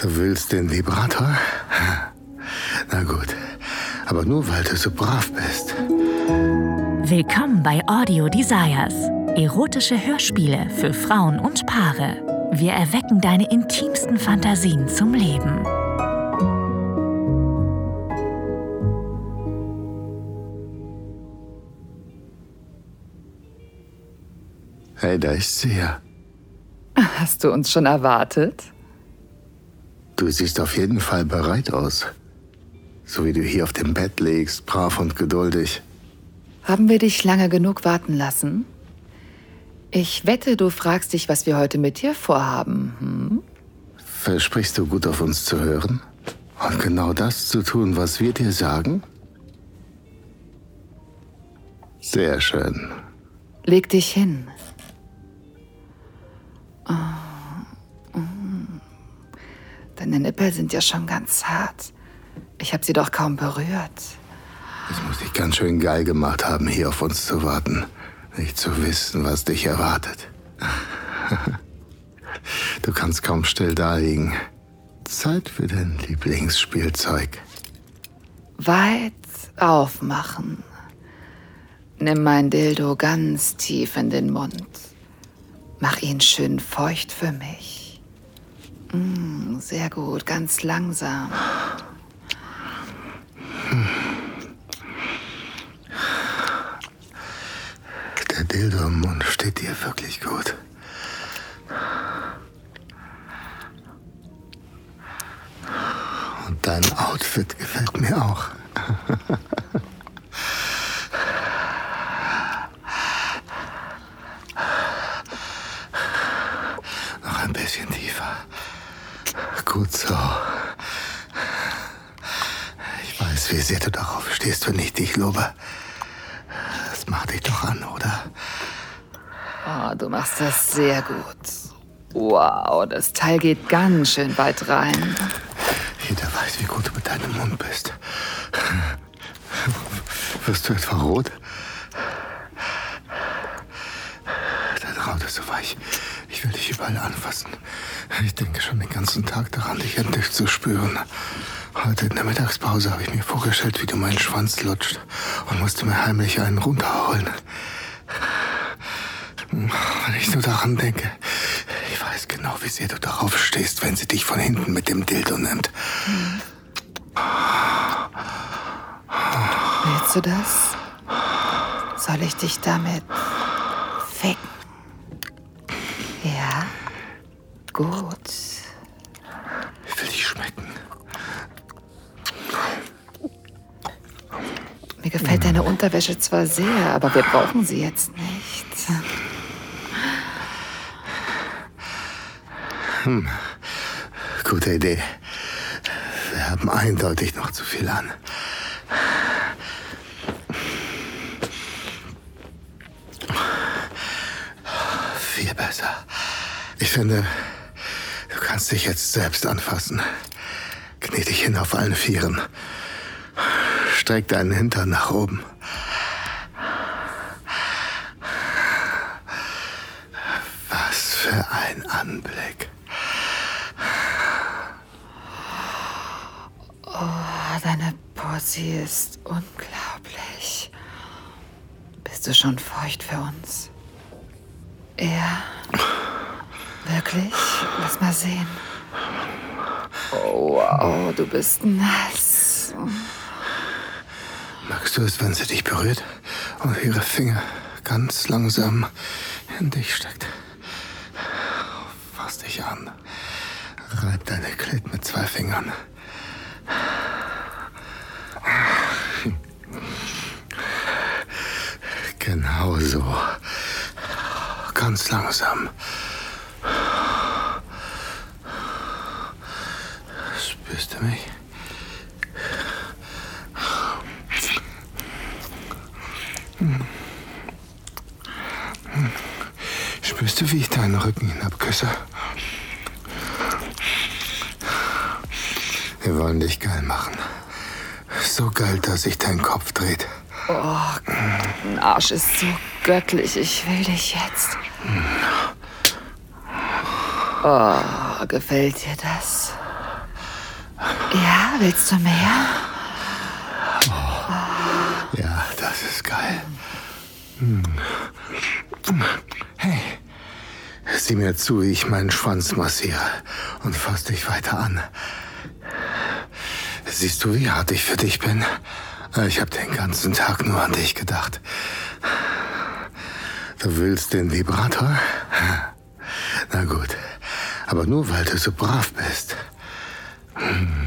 Du willst den Vibrator? Na gut, aber nur weil du so brav bist. Willkommen bei Audio Desires. Erotische Hörspiele für Frauen und Paare. Wir erwecken deine intimsten Fantasien zum Leben. Hey, da ist sie ja. Hast du uns schon erwartet? Du siehst auf jeden Fall bereit aus. So wie du hier auf dem Bett liegst, brav und geduldig. Haben wir dich lange genug warten lassen? Ich wette, du fragst dich, was wir heute mit dir vorhaben. Hm? Versprichst du gut auf uns zu hören? Und genau das zu tun, was wir dir sagen? Sehr schön. Leg dich hin. Deine Nippel sind ja schon ganz hart. Ich habe sie doch kaum berührt. Es muss dich ganz schön geil gemacht haben, hier auf uns zu warten. Nicht zu wissen, was dich erwartet. Du kannst kaum still da liegen. Zeit für dein Lieblingsspielzeug. Weit aufmachen. Nimm mein Dildo ganz tief in den Mund. Mach ihn schön feucht für mich. Mm, sehr gut, ganz langsam. Der Dildo im Mund steht dir wirklich gut. Und dein Outfit gefällt mir auch. Noch ein bisschen tiefer. Gut so. Ich weiß, wie sehr du darauf stehst, wenn ich dich lobe. Das macht dich doch an, oder? Oh, du machst das sehr gut. Wow, das Teil geht ganz schön weit rein. Jeder weiß, wie gut du mit deinem Mund bist. Wirst du etwa rot? Deine Haut ist so weich. Ich will dich überall anfassen. Ich denke schon den ganzen Tag daran, dich endlich zu spüren. Heute in der Mittagspause habe ich mir vorgestellt, wie du meinen Schwanz lutscht und musste mir heimlich einen runterholen. Wenn ich nur daran denke, ich weiß genau, wie sehr du darauf stehst, wenn sie dich von hinten mit dem Dildo nimmt. Willst du das? Soll ich dich damit ficken? Gut. Ich will dich schmecken. Mir gefällt deine Unterwäsche zwar sehr, aber wir brauchen sie jetzt nicht. Gute Idee. Wir haben eindeutig noch zu viel an. Viel besser. Ich finde, kannst dich jetzt selbst anfassen. Knie dich hin auf allen Vieren. Streck deinen Hintern nach oben. Was für ein Anblick. Oh, deine Pussy ist unglaublich. Bist du schon feucht für uns? Ja. Wirklich? Lass mal sehen. Oh, wow, du bist nass. Magst du es, wenn sie dich berührt und ihre Finger ganz langsam in dich steckt? Fass dich an. Reib deine Klit mit zwei Fingern. Genau so. Ganz langsam. Spürst du mich? Spürst du, wie ich deinen Rücken hinabküsse? Wir wollen dich geil machen. So geil, dass sich dein Kopf dreht. Oh, dein Arsch ist so göttlich. Ich will dich jetzt. Oh, gefällt dir das? Ja, willst du mehr? Ja, das ist geil. Hm. Hey, sieh mir zu, wie ich meinen Schwanz massiere und fass dich weiter an. Siehst du, wie hart ich für dich bin? Ich habe den ganzen Tag nur an dich gedacht. Du willst den Vibrator? Na gut, aber nur weil du so brav bist. Hm.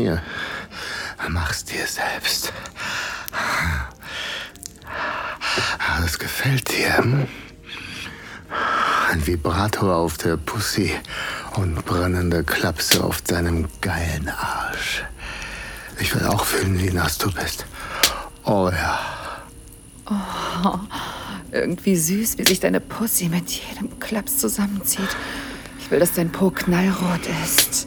Hier, mach's dir selbst. Das gefällt dir. Hm? Ein Vibrator auf der Pussy und brennende Klapse auf deinem geilen Arsch. Ich will auch fühlen, wie nass du bist. Oh ja. Oh, irgendwie süß, wie sich deine Pussy mit jedem Klaps zusammenzieht. Ich will, dass dein Po knallrot ist.